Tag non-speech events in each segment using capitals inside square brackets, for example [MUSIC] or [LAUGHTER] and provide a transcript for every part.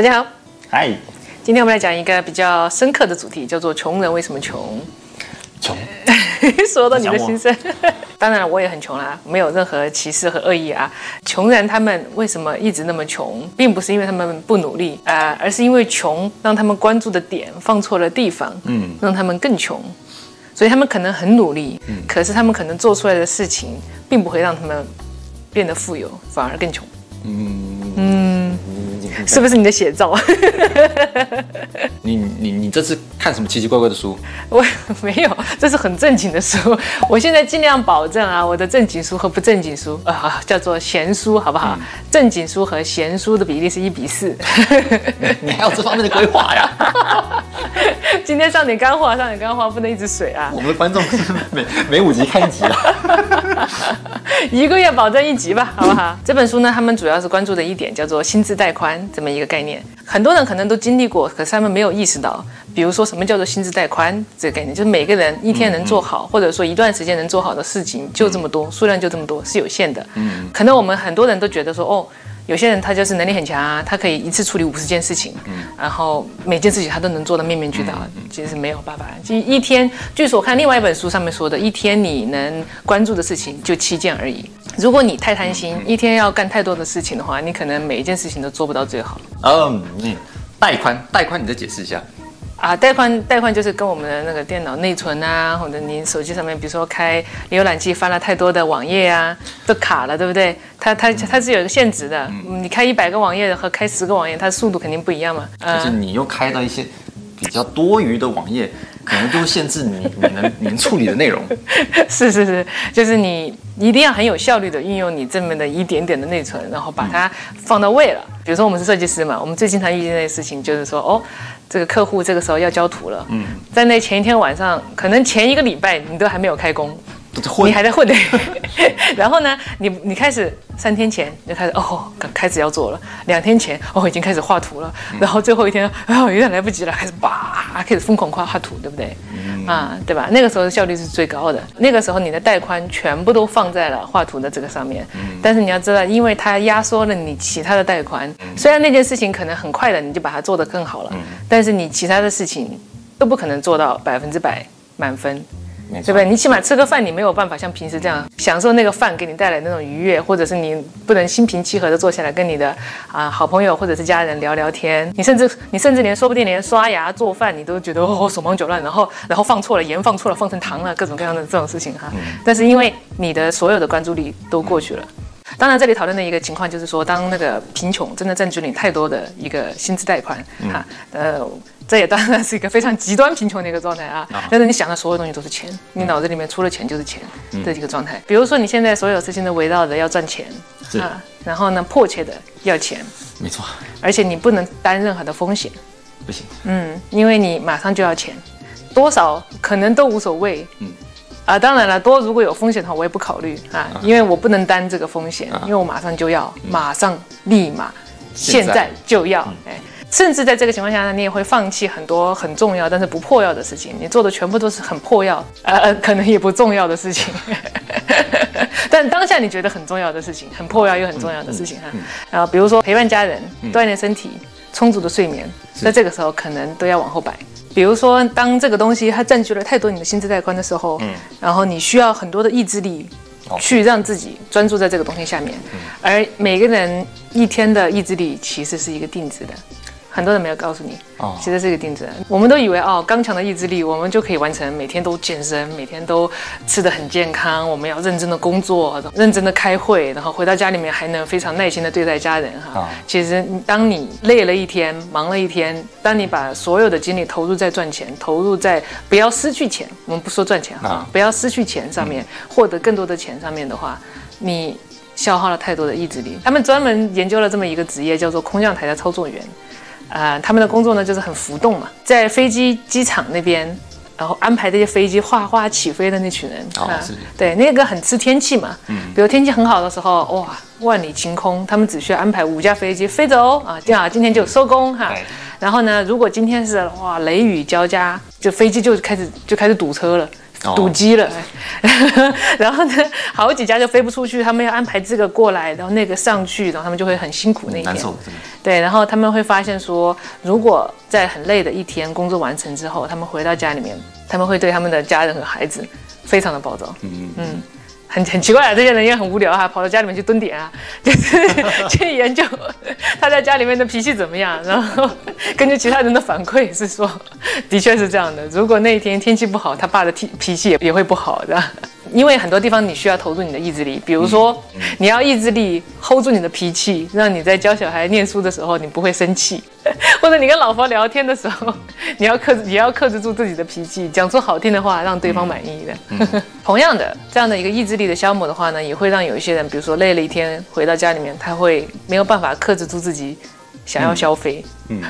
大家好，嗨，今天我们来讲一个比较深刻的主题，叫做“穷人为什么穷？穷，”。[LAUGHS] 说到你的心声，[LAUGHS] 当然我也很穷啦，没有任何歧视和恶意啊。穷人他们为什么一直那么穷，并不是因为他们不努力啊、呃而是因为穷让他们关注的点放错了地方，嗯，让他们更穷。所以他们可能很努力，嗯。可是他们可能做出来的事情，并不会让他们变得富有，反而更穷。是不是你的写照？你你你这次看什么奇奇怪怪的书？[LAUGHS] 我没有，这是很正经的书。我现在尽量保证啊，我的正经书和不正经书啊、叫做闲书，好不好？正经书和闲书的比例是一比四。[LAUGHS] 你还有这方面的规划呀？[LAUGHS] 今天上点干货，上点干货，不能一直水啊！我们的观众是每每五集看一集啊。[LAUGHS] 一个月保证一集吧，好不好？这本书呢，他们主要是关注的一点叫做薪资带宽这么一个概念。很多人可能都经历过，可是他们没有意识到。比如说，什么叫做薪资带宽这个概念？就是每个人一天能做好，或者说一段时间能做好的事情就这么多，数量就这么多，是有限的。嗯，可能我们很多人都觉得说，哦。有些人他就是能力很强啊，他可以一次处理五十件事情，然后每件事情他都能做到面面俱到，其实是没有办法。就一天，据说我看另外一本书上面说的，一天你能关注的事情就七件而已。如果你太贪心，一天要干太多的事情的话，你可能每一件事情都做不到最好。嗯，你带宽带宽，你再解释一下。啊，带宽带宽就是跟我们的那个电脑内存啊，或者您手机上面，比如说开浏览器翻了太多的网页啊，都卡了，对不对？它它它是有一个限制的，嗯你开一百个网页和开十个网页，它速度肯定不一样嘛。就是你又开到一些比较多余的网页，可能就会限制你 [LAUGHS] 你能你能处理的内容。[LAUGHS] 是是是，就是你一定要很有效率的运用你这么的一点点的内存，然后把它放到位了。比如说我们是设计师嘛，我们最经常遇见的事情就是说，哦，这个客户这个时候要交图了，嗯，在那前一天晚上，可能前一个礼拜你都还没有开工。你还在混呢，[LAUGHS] 然后呢，你你开始三天前就开始哦，开始要做了，两天前哦已经开始画图了，然后最后一天啊有点来不及了，开始叭开始疯狂画画图，对不对？啊，对吧？那个时候的效率是最高的，那个时候你的带宽全部都放在了画图的这个上面，但是你要知道，因为它压缩了你其他的带宽，虽然那件事情可能很快的你就把它做得更好了，但是你其他的事情都不可能做到百分之百满分。对不对？你起码吃个饭，你没有办法像平时这样享受那个饭给你带来那种愉悦，或者是你不能心平气和的坐下来跟你的啊好朋友或者是家人聊聊天。你甚至你甚至连说不定连刷牙做饭你都觉得哦手忙脚乱，然后然后放错了盐放错了放成糖了各种各样的这种事情哈。但是因为你的所有的关注力都过去了。当然，这里讨论的一个情况就是说，当那个贫穷真的占据你太多的一个薪资贷款哈，呃，这也当然是一个非常极端贫穷的一个状态啊。但是你想的所有东西都是钱，你脑子里面除了钱就是钱的一个状态。比如说你现在所有事情都围绕着要赚钱啊，然后呢迫切的要钱，没错，而且你不能担任何的风险，不行，嗯，因为你马上就要钱，多少可能都无所谓，嗯。啊，当然了，多如果有风险的话，我也不考虑啊，因为我不能担这个风险，因为我马上就要，马上立马，现在就要，哎，甚至在这个情况下呢，你也会放弃很多很重要但是不破要的事情，你做的全部都是很破要，呃，可能也不重要的事情，[LAUGHS] 但当下你觉得很重要的事情，很破要又很重要的事情哈，然后比如说陪伴家人、锻炼身体、充足的睡眠，在这个时候可能都要往后摆。比如说，当这个东西它占据了太多你的心智带宽的时候，嗯，然后你需要很多的意志力，去让自己专注在这个东西下面，而每个人一天的意志力其实是一个定值的。很多人没有告诉你，哦，其实是一个定制。我们都以为哦，刚强的意志力，我们就可以完成每天都健身，每天都吃得很健康。我们要认真的工作，认真的开会，然后回到家里面还能非常耐心的对待家人哈。其实，当你累了一天，忙了一天，当你把所有的精力投入在赚钱，投入在不要失去钱，我们不说赚钱哈，不要失去钱上面，获得更多的钱上面的话，你消耗了太多的意志力。他们专门研究了这么一个职业，叫做空降台的操作员。呃，他们的工作呢就是很浮动嘛，在飞机机场那边，然后安排这些飞机哗哗起飞的那群人啊，对，那个很吃天气嘛，嗯，比如天气很好的时候，哇，万里晴空，他们只需要安排五架飞机飞走啊，这样今天就收工哈。然后呢，如果今天是哇雷雨交加，就飞机就开始就开始堵车了。哦。堵机了，[LAUGHS] 然后呢，好几家就飞不出去，他们要安排这个过来，然后那个上去，然后他们就会很辛苦那一天。难受，对，然后他们会发现说，如果在很累的一天工作完成之后，他们回到家里面，他们会对他们的家人和孩子非常的暴躁。嗯。嗯，很很奇怪啊，这些人也很无聊啊，跑到家里面去蹲点啊，就是 [LAUGHS] 去研究 [LAUGHS] 他在家里面的脾气怎么样，然后 [LAUGHS] 根据其他人的反馈是说，的确是这样的。如果那一天天气不好，他爸的脾脾气也也会不好的。因为很多地方你需要投入你的意志力，比如说你要意志力 hold 住你的脾气，让你在教小孩念书的时候你不会生气，[LAUGHS] 或者你跟老婆聊天的时候，[LAUGHS] 你要克制也要克制住自己的脾气，讲出好听的话让对方满意的。[LAUGHS] 同样的，这样的一个意志力的消磨的话呢，也会让有一些人，比如说累了一天回到家里面，他会没有办法克制住自己想要消费。嗯。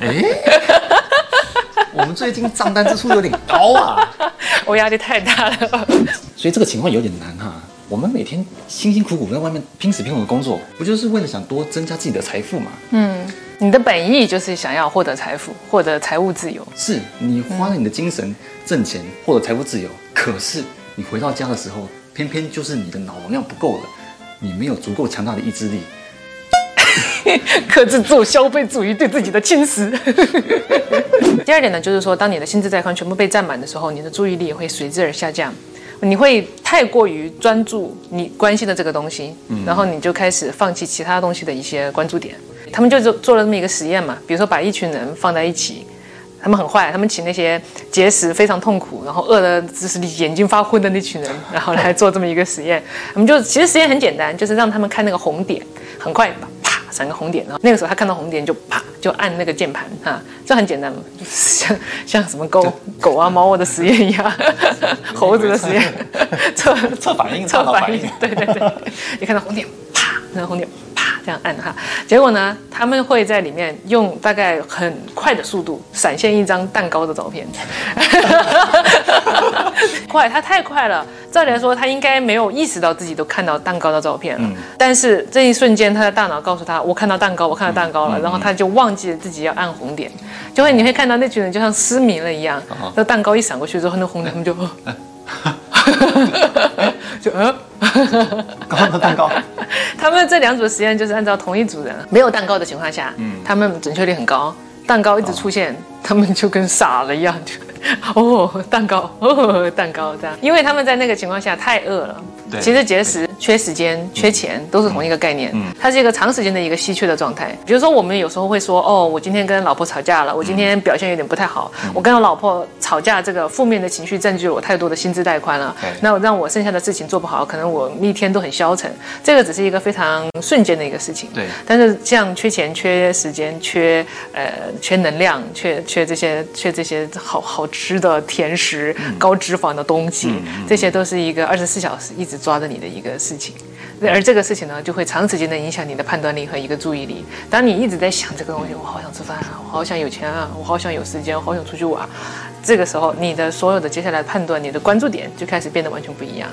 哎，我们最近账单支出有点高啊，[LAUGHS] 我压力太大了。所以这个情况有点难哈。我们每天辛辛苦苦在外面拼死拼活的工作，不就是为了想多增加自己的财富嘛？嗯，你的本意就是想要获得财富，获得财务自由。是你花了你的精神挣钱，获得财务自由，可是你回到家的时候，偏偏就是你的脑容量不够了，你没有足够强大的意志力。[LAUGHS] 克制住消费主义对自己的侵蚀。[LAUGHS] 第二点呢，就是说，当你的心智带宽全部被占满的时候，你的注意力也会随之而下降，你会太过于专注你关心的这个东西，然后你就开始放弃其他东西的一些关注点。他们就做做了这么一个实验嘛，比如说把一群人放在一起。他们很坏，他们请那些节食非常痛苦，然后饿的就是眼睛发昏的那群人，然后来做这么一个实验。他们就其实实验很简单，就是让他们看那个红点，很快啪闪个红点，然后那个时候他看到红点就啪就按那个键盘哈，这很简单嘛，就是像像什么狗狗啊猫啊的实验一样，[LAUGHS] 猴子的实验，[LAUGHS] 测测反应测反应，对对对，你看到红点啪，那个红点啪这样按哈，结果呢，他们会在里面用大概很快的速度闪现一张蛋糕的照片，[LAUGHS] [LAUGHS] 快，他太快了。照理来说，他应该没有意识到自己都看到蛋糕的照片了，但是这一瞬间，他的大脑告诉他：“我看到蛋糕，我看到蛋糕了。”然后他就忘记了自己要按红点，就会你会看到那群人就像失明了一样，那蛋糕一闪过去之后，那红点他们就。[LAUGHS] 就嗯，[LAUGHS] 高的蛋糕，他们这两组实验就是按照同一组人，没有蛋糕的情况下，他们准确率很高。蛋糕一直出现，他们就跟傻了一样，就 [LAUGHS] 哦，蛋糕，哦，蛋糕这样，因为他们在那个情况下太饿了。对。其实节食、缺时间、缺钱都是同一个概念，嗯。它是一个长时间的一个稀缺的状态。比如说，我们有时候会说，哦，我今天跟老婆吵架了，我今天表现有点不太好，我跟我老婆吵架，这个负面的情绪占据了我太多的薪资带宽了对，那我让我剩下的事情做不好，可能我一天都很消沉。这个只是一个非常瞬间的一个事情，对。但是像缺钱、缺时间、缺呃缺能量、缺缺这些缺这些好好吃的甜食、高脂肪的东西，这些都是一个二十四小时一直抓着你的一个事情。而这个事情呢，就会长时间的影响你的判断力和一个注意力。当你一直在想这个东西，我好想吃饭啊，我好想有钱啊，我好想有时间，我好想出去玩，这个时候你的所有的接下来的判断，你的关注点就开始变得完全不一样，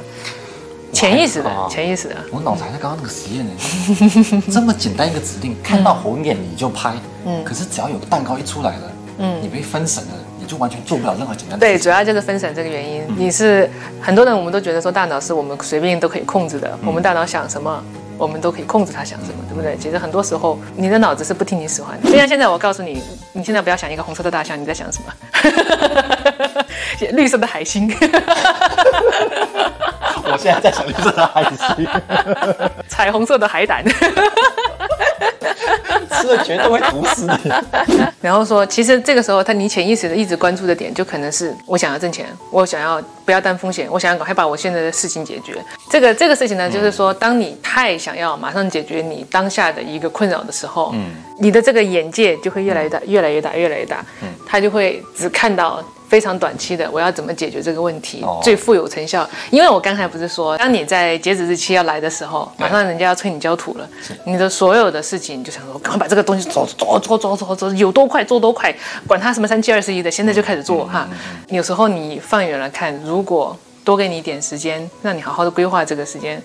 潜意识的，潜意识的。我脑子还在刚刚那个实验呢，[LAUGHS] 这么简单一个指令，看到红点你就拍，嗯，可是只要有个蛋糕一出来了，嗯，你被分神了，你就完全做不了任何简单的对。主要就是分散这个原因。你是很多人，我们都觉得说大脑是我们随便都可以控制的，我们大脑想什么，我们都可以控制它想什么，对不对？其实很多时候你的脑子是不听你使唤的。就像现在我告诉你，你现在不要想一个红色的大象，你在想什么？[LAUGHS] 绿色的海星，[LAUGHS] 我现在在想绿色的海星，[LAUGHS] 彩虹色的海胆。吃了绝对会毒死你。[LAUGHS] 然后说，其实这个时候，他你潜意识的一直关注的点，就可能是我想要挣钱，我想要不要担风险，我想要赶快把我现在的事情解决。这个这个事情呢，就是说，当你太想要马上解决你当下的一个困扰的时候，嗯，你的这个眼界就会越来越大，越来越大，越来越大，嗯，他就会只看到。非常短期的，我要怎么解决这个问题、哦最富有成效？因为我刚才不是说，当你在截止日期要来的时候，马上人家要催你交土了，你的所有的事情你就想说，赶快把这个东西做做做做做做，有多快做多快，管他什么三七二十一的，现在就开始做哈。有时候你放远了看，如果多给你一点时间，让你好好的规划这个时间，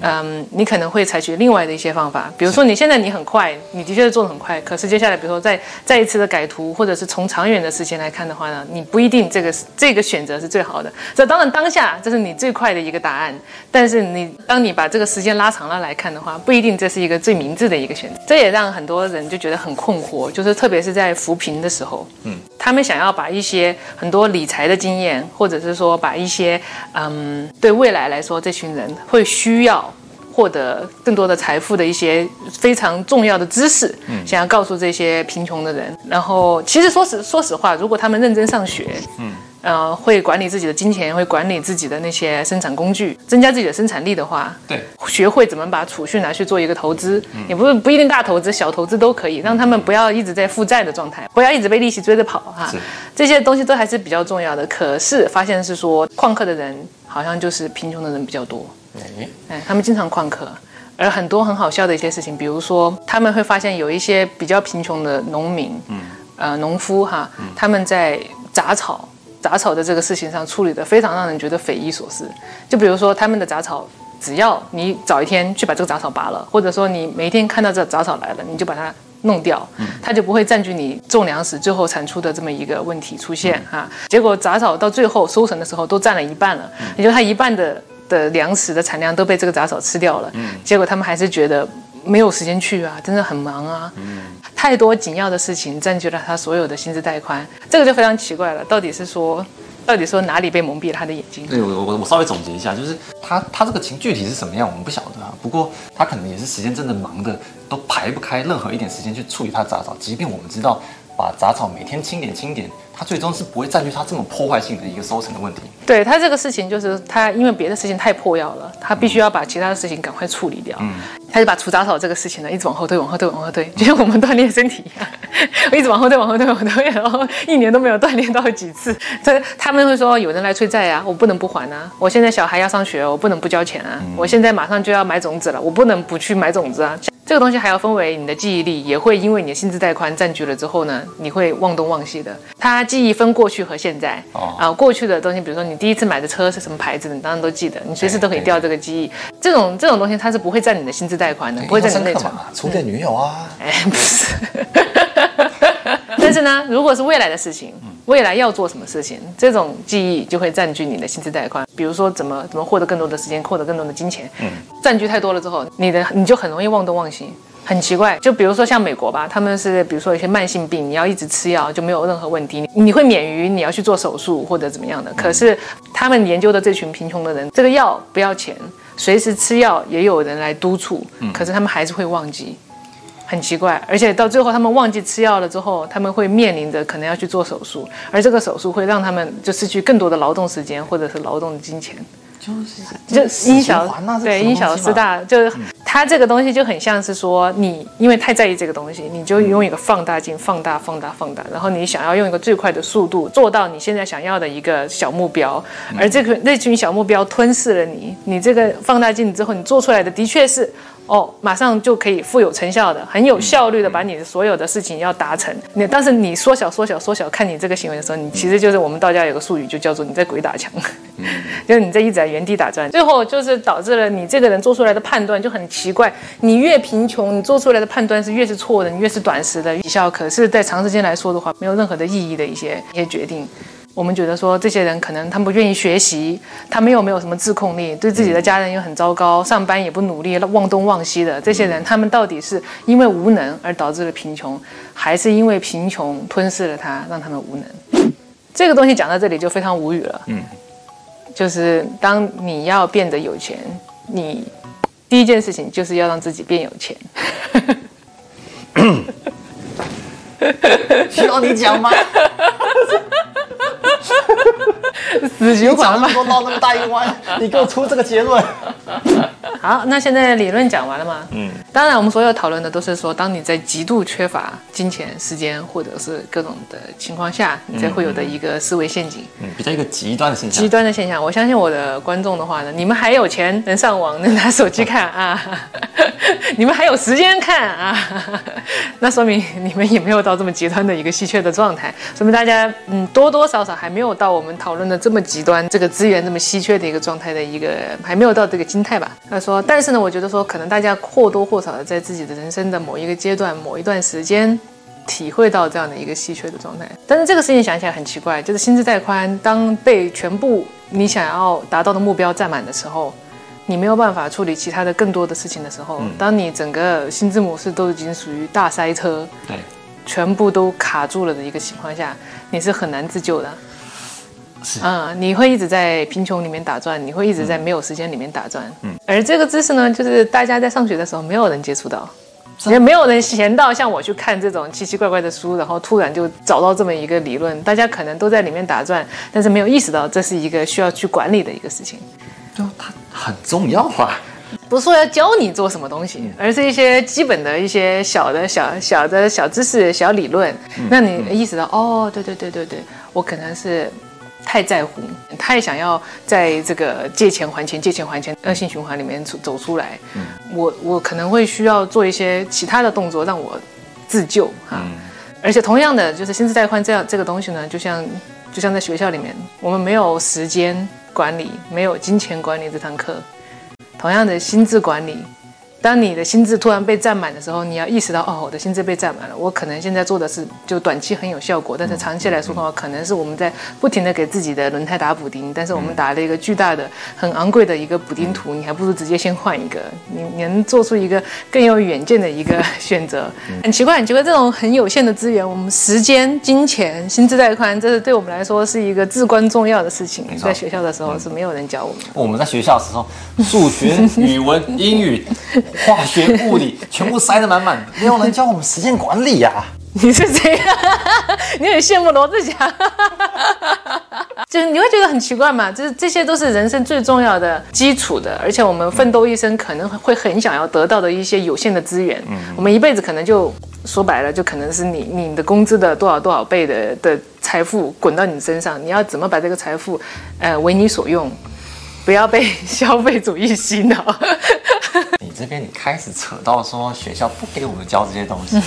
嗯，你可能会采取另外的一些方法，比如说你现在你很快，你的确是做的很快，可是接下来比如说再再一次的改图，或者是从长远的时间来看的话呢，你不一定这个这个选择是最好的。这当然当下这是你最快的一个答案，但是你当你把这个时间拉长了来看的话，不一定这是一个最明智的一个选择。这也让很多人就觉得很困惑，就是特别是在扶贫的时候，嗯，他们想要把一些很多理财的经验，或者是说把一些嗯对未来来说，这群人会需要。获得更多的财富的一些非常重要的知识，想要告诉这些贫穷的人。然后，其实说实说实话，如果他们认真上学，嗯，呃，会管理自己的金钱，会管理自己的那些生产工具，增加自己的生产力的话，对，学会怎么把储蓄拿去做一个投资，也不是不一定大投资，小投资都可以，让他们不要一直在负债的状态，不要一直被利息追着跑哈。这些东西都还是比较重要的。可是发现是说，旷课的人好像就是贫穷的人比较多。哎，他们经常旷课，而很多很好笑的一些事情，比如说他们会发现有一些比较贫穷的农民，嗯，呃，农夫哈，他们在杂草、杂草的这个事情上处理的非常让人觉得匪夷所思。就比如说他们的杂草，只要你早一天去把这个杂草拔了，或者说你每一天看到这杂草来了，你就把它弄掉，它就不会占据你种粮食最后产出的这么一个问题出现哈。结果杂草到最后收成的时候都占了一半了，也就它一半的。的粮食的产量都被这个杂草吃掉了，嗯，结果他们还是觉得没有时间去啊，真的很忙啊，嗯，太多紧要的事情占据了他所有的薪资带宽，这个就非常奇怪了，到底是说，到底说哪里被蒙蔽了他的眼睛？对我我我稍微总结一下，就是他他这个情具体是什么样，我们不晓得啊，不过他可能也是时间真的忙的都排不开任何一点时间去处理他杂草，即便我们知道把杂草每天清点清点。它最终是不会占据它这么破坏性的一个收成的问题。对它这个事情，就是它因为别的事情太破药了，它必须要把其他的事情赶快处理掉。嗯，他就把除杂草这个事情呢，一直往后推，往后推，往后推，[LAUGHS] 就像我们锻炼身体一样，我一直往后推，往后推，往后推，然后一年都没有锻炼到几次。这他们会说，有人来催债啊，我不能不还啊。我现在小孩要上学，我不能不交钱啊。我现在马上就要买种子了，我不能不去买种子啊。这个东西还要分为你的记忆力，也会因为你的心智带宽占据了之后呢，你会忘东忘西的。它记忆分过去和现在啊，过去的东西，比如说你第一次买的车是什么牌子，你当然都记得，你随时都可以调这个记忆。这种这种东西它是不会占你的心智带宽的，不会占你内存。充电女友啊，哎，不是。[LAUGHS] 但是呢，如果是未来的事情，未来要做什么事情，这种记忆就会占据你的薪资带宽。比如说，怎么怎么获得更多的时间，获得更多的金钱，嗯，占据太多了之后，你的你就很容易忘东忘西，很奇怪。就比如说像美国吧，他们是比如说一些慢性病，你要一直吃药就没有任何问题，你会免于你要去做手术或者怎么样的。可是他们研究的这群贫穷的人，这个药不要钱，随时吃药也有人来督促，可是他们还是会忘记。很奇怪，而且到最后他们忘记吃药了之后，他们会面临着可能要去做手术，而这个手术会让他们就失去更多的劳动时间或者是劳动的金钱。就是就因小对因小失大，就是它这个东西就很像是说你因为太在意这个东西，你就用一个放大镜放大放大放大，然后你想要用一个最快的速度做到你现在想要的一个小目标，而这个那群小目标吞噬了你，你这个放大镜之后你做出来的的确是。哦，马上就可以富有成效的，很有效率的把你的所有的事情要达成。你但是你缩小、缩小、缩小，看你这个行为的时候，你其实就是我们道家有个术语，就叫做你在鬼打墙，[LAUGHS] 就是你在一直在原地打转，最后就是导致了你这个人做出来的判断就很奇怪。你越贫穷，你做出来的判断是越是错的，你越是短时的绩效，可是在长时间来说的话，没有任何的意义的一些一些决定。我们觉得说，这些人可能他们不愿意学习，他们又没有什么自控力，对自己的家人又很糟糕，上班也不努力，忘东忘西的。这些人，他们到底是因为无能而导致了贫穷，还是因为贫穷吞噬了他，让他们无能？这个东西讲到这里就非常无语了。嗯，就是当你要变得有钱，你第一件事情就是要让自己变有钱。[LAUGHS] [LAUGHS] 需要你讲吗？死循环嘛，说绕那么大一弯，你给我出这个结论。[LAUGHS] 好，那现在理论讲完了吗？嗯。当然，我们所有讨论的都是说，当你在极度缺乏金钱、时间或者是各种的情况下，你才会有的一个思维陷阱。嗯，比较一个极端的现象。极端的现象，我相信我的观众的话呢，你们还有钱能上网，能拿手机看 [LAUGHS] 啊，[LAUGHS] 你们还有时间看啊，那说明你们也没有到这么极端的一个稀缺的状态，说明大家嗯多多少少还没有到我们讨论的这么极端，这个资源这么稀缺的一个状态的一个还没有到这个心态吧。他说，但是呢，我觉得说可能大家或多或少的在自己的人生的某一个阶段、某一段时间，体会到这样的一个稀缺的状态。但是这个事情想起来很奇怪，就是心智带宽，当被全部你想要达到的目标占满的时候，你没有办法处理其他的更多的事情的时候，当你整个心智模式都已经属于大塞车，对，全部都卡住了的一个情况下，你是很难自救的。是嗯，你会一直在贫穷里面打转，你会一直在没有时间里面打转。嗯，而这个知识呢，就是大家在上学的时候没有人接触到，也没有人闲到像我去看这种奇奇怪怪的书，然后突然就找到这么一个理论。大家可能都在里面打转，但是没有意识到这是一个需要去管理的一个事情。就它很重要啊。不是说要教你做什么东西，而是一些基本的一些小的小小的小知识、小理论，让你意识到哦，对对对对对，我可能是。太在乎，太想要在这个借钱还钱、借钱还钱恶性循环里面走走出来。嗯，我我可能会需要做一些其他的动作让我自救哈。而且同样的，就是心智带宽这样这个东西呢，就像就像在学校里面，我们没有时间管理，没有金钱管理这堂课。同样的心智管理。当你的心智突然被占满的时候，你要意识到，哦，我的心智被占满了。我可能现在做的是，就短期很有效果，但是长期来说的话，可能是我们在不停的给自己的轮胎打补丁。但是我们打了一个巨大的、很昂贵的一个补丁图，你还不如直接先换一个。你你能做出一个更有远见的一个选择。很奇怪，很奇怪，这种很有限的资源，我们时间、金钱、心智带宽，这是对我们来说是一个至关重要的事情。在学校的时候是没有人教我们。我们在学校的时候，数学、语文、英语。化学、物理全部塞得满满，没有人教我们时间管理呀！你是谁呀？[LAUGHS] 你很羡慕罗志祥，[LAUGHS] 就是你会觉得很奇怪嘛？就是这些都是人生最重要的基础的，而且我们奋斗一生可能会很想要得到的一些有限的资源。嗯，我们一辈子可能就说白了，就可能是你你的工资的多少多少倍的的财富滚到你身上，你要怎么把这个财富，呃，为你所用？不要被 [LAUGHS] 消费主义洗脑。你这边你开始扯到说学校不给我们教这些东西，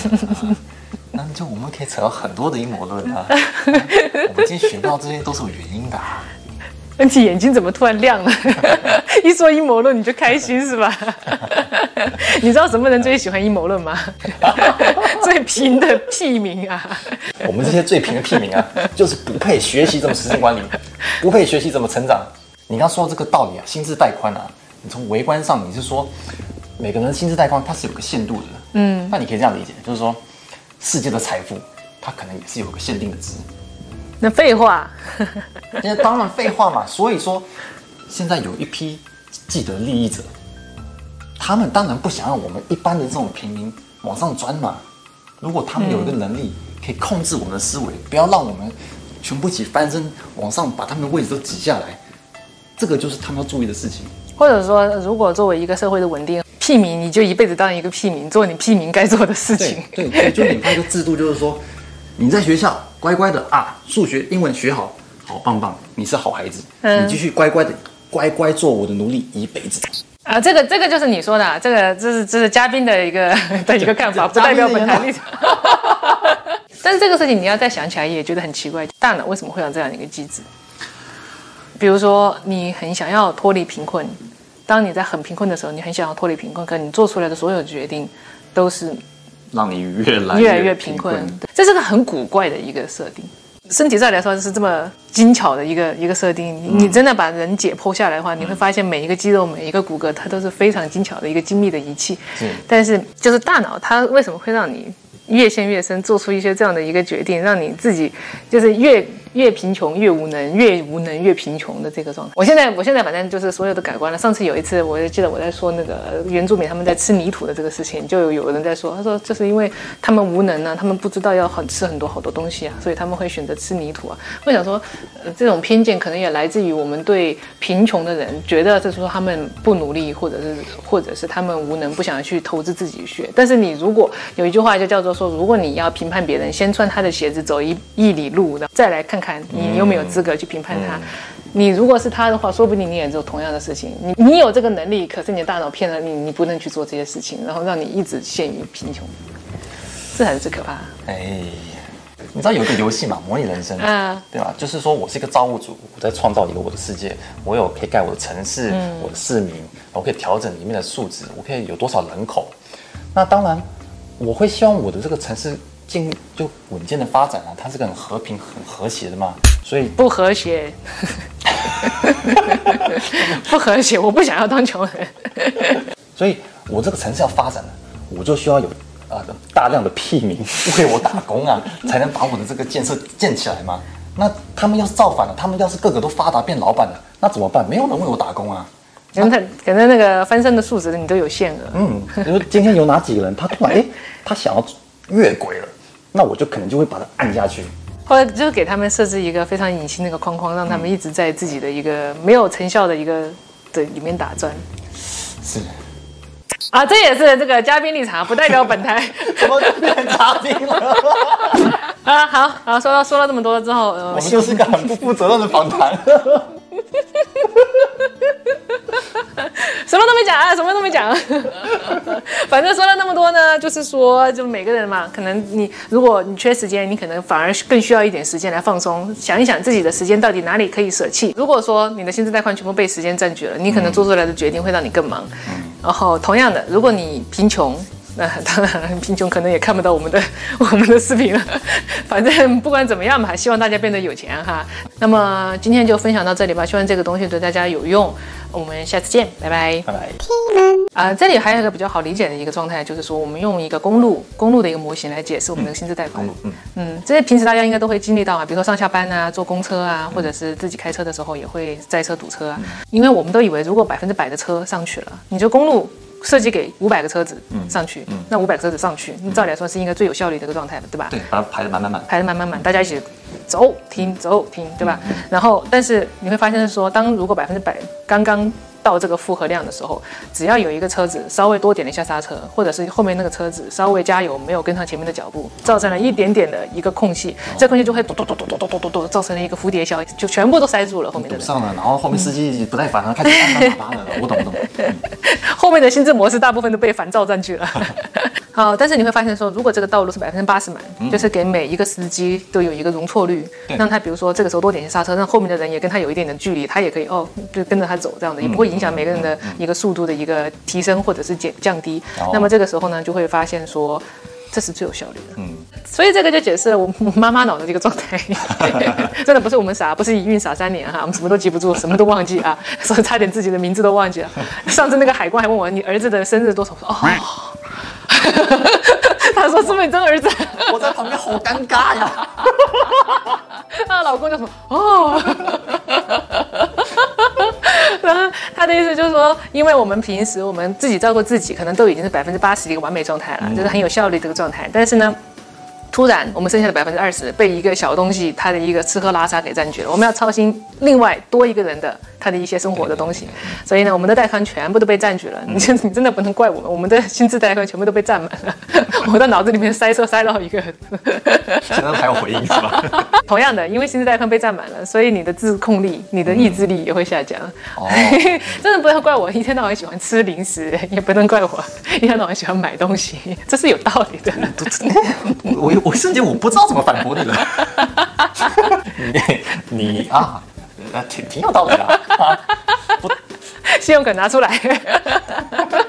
那就我们可以扯到很多的阴谋论啊。我们今天学到这些都是有原因的。[LAUGHS] 问题眼睛怎么突然亮了？[LAUGHS] 一说阴谋论你就开心是吧？[LAUGHS] 你知道什么人最喜欢阴谋论吗？最贫的屁民啊！我们这些最贫的屁民啊，就是不配学习怎么时间管理，不配学习怎么成长。你刚说这个道理啊，心智带宽啊，你从微观上你是说，每个人薪资带宽它是有个限度的，嗯，那你可以这样理解，就是说，世界的财富它可能也是有个限定的值。那废话，[LAUGHS] 那当然废话嘛。所以说，现在有一批既得利益者，他们当然不想让我们一般的这种平民往上钻嘛。如果他们有一个能力可以控制我们的思维，不要让我们全部一起翻身往上，把他们的位置都挤下来。这个就是他们要注意的事情，或者说，如果作为一个社会的稳定，屁民你就一辈子当一个屁民，做你屁民该做的事情。对对，就你发一个制度，就是说，你在学校乖乖的啊，数学、英文学好，好棒棒，你是好孩子，你继续乖乖的乖乖做我的奴隶一辈子。啊，这个这个就是你说的，这个这是这是嘉宾的一个 [LAUGHS] 的一个看法，不代表本台立场。[LAUGHS] 但是这个事情你要再想起来，也觉得很奇怪，大脑为什么会有这样一个机制？比如说，你很想要脱离贫困，当你在很贫困的时候，你很想要脱离贫困，可你做出来的所有决定都是让你越来越来越贫困。这是个很古怪的一个设定。身体上来说是这么精巧的一个一个设定，你真的把人解剖下来的话，你会发现每一个肌肉、每一个骨骼，它都是非常精巧的一个精密的仪器。但是就是大脑，它为什么会让你越陷越深，做出一些这样的一个决定，让你自己就是越。越贫穷越无能，越无能越贫穷的这个状态。我现在我现在反正就是所有的改观了。上次有一次，我就记得我在说那个原住民他们在吃泥土的这个事情，就有有人在说，他说这是因为他们无能呢、他们不知道要很吃很多好多东西啊，所以他们会选择吃泥土啊。我想说，这种偏见可能也来自于我们对贫穷的人觉得，就是说他们不努力，或者是或者是他们无能，不想去投资自己学。但是你如果有一句话就叫做说，如果你要评判别人，先穿他的鞋子走一一里路，然后再来看看你有没有资格去评判他。你如果是他的话，说不定你也做同样的事情。你你有这个能力，可是你的大脑骗了你，你不能去做这些事情，然后让你一直陷于贫穷，这才是最可怕的。哎，你知道有一个游戏嘛，模拟人生，啊对吧？就是说我是一个造物主，我在创造一个我的世界，我有可以盖我的城市，我的市民，我可以调整里面的数值，我可以有多少人口。那当然，我会希望我的这个城市进就稳健的发展啊，它是个很和平、很和谐的嘛。所以不和谐，[LAUGHS] 不和谐，我不想要当穷人。[LAUGHS] 所以我这个城市要发展了，我就需要有啊、大量的屁民为我打工啊，才能把我的这个建设建起来嘛。那他们要是造反了，他们要是个个都发达变老板了，那怎么办？没有人为我打工啊。可能他可能那个翻身的数值你都有限额。嗯，比如今天有哪几个人，他突然哎，他想要越轨了，那我就可能就会把它按下去。后来就是给他们设置一个非常隐形的一个框框，让他们一直在自己的一个没有成效的一个的里面打转。是，啊，这也是这个嘉宾立场，不代表本台。怎么变嘉宾了？[LAUGHS] 啊，好好说到说了这么多之后，呃我，们就是一个很不负责任的访谈。[LAUGHS] [LAUGHS] 什么都没讲啊，什么都没讲。[LAUGHS] 反正说了那么多呢，就是说，就每个人嘛，可能你如果你缺时间，你可能反而更需要一点时间来放松，想一想自己的时间到底哪里可以舍弃。如果说你的薪资贷款全部被时间占据了，你可能做出来的决定会让你更忙。然后同样的，如果你贫穷。那当然，贫穷可能也看不到我们的 [LAUGHS] 我们的视频了。[LAUGHS] 反正不管怎么样嘛，希望大家变得有钱哈。那么今天就分享到这里吧，希望这个东西对大家有用。我们下次见，拜拜。拜拜。啊、这里还有一个比较好理解的一个状态，就是说我们用一个公路公路的一个模型来解释我们的薪资贷款。嗯嗯，这些平时大家应该都会经历到啊，比如说上下班啊，坐公车啊，或者是自己开车的时候也会载车堵车啊。因为我们都以为如果百分之百的车上去了，你就公路设计给五百个车子上去，那五百个车子上去，你照理来说是应该最有效率的一个状态的，对吧？对，把它排得满满满。排得满满满，大家一起走停走停，对吧？然后，但是你会发现是说，当如果百分之百刚刚到这个负荷量的时候，只要有一个车子稍微多点了一下刹车，或者是后面那个车子稍微加油没有跟上前面的脚步，造成了一点点的一个空隙，这空隙就会咚咚咚咚咚咚咚咚咚，造成了一个蝴蝶效应，就全部都塞住了后面的人。堵上了，然后后面司机不耐烦了，开始按按喇叭了。我懂，我懂。[LAUGHS] 后面的心智模式大部分都被烦躁占据了。[LAUGHS] 好，但是你会发现说，如果这个道路是百分之八十满，就是给每一个司机都有一个容错率，让他比如说这个时候多点一下刹车，让后面的人也跟他有一点点距离，他也可以哦，就跟着他走这样的，也不会影响每个人的一个速度的一个提升或者是减降低。那么这个时候呢，就会发现说。这是最有效率的，嗯，所以这个就解释了我 [LAUGHS] 我妈妈脑的这个状态，[LAUGHS] 真的不是我们傻，不是一孕傻三年哈，我们什么都记不住，什么都忘记啊，[LAUGHS] 所以差点自己的名字都忘记了。上次那个海关还问我你儿子的生日多少，我说哦，他说是不是你真儿子？我在旁边好尴尬呀。她老公就说哦，他的意思就是说，因为我们平时我们自己照顾自己，可能都已经是百分之八十的一个完美状态了，就是很有效率这个状态，但是呢。突然，我们剩下的百分之二十被一个小东西，它的一个吃喝拉撒给占据了。我们要操心另外多一个人的他的一些生活的东西，所以呢，我们的带宽全部都被占据了。你真 [LAUGHS] 你真的不能怪我们，我们的薪资带宽全部都被占满了。我的脑子里面塞车塞到一个。现在还有回应是吧？[LAUGHS] 同样的，因为薪资带宽被占满了，所以你的自控力、你的意志力也会下降。哦 [LAUGHS] 真的不能怪我，一天到晚喜欢吃零食，也不能怪我一天到晚喜欢买东西，这是有道理的。我我瞬间我不知道怎么反驳你了。你你啊，呃挺挺有道理的啊。不信用卡拿出来。[LAUGHS]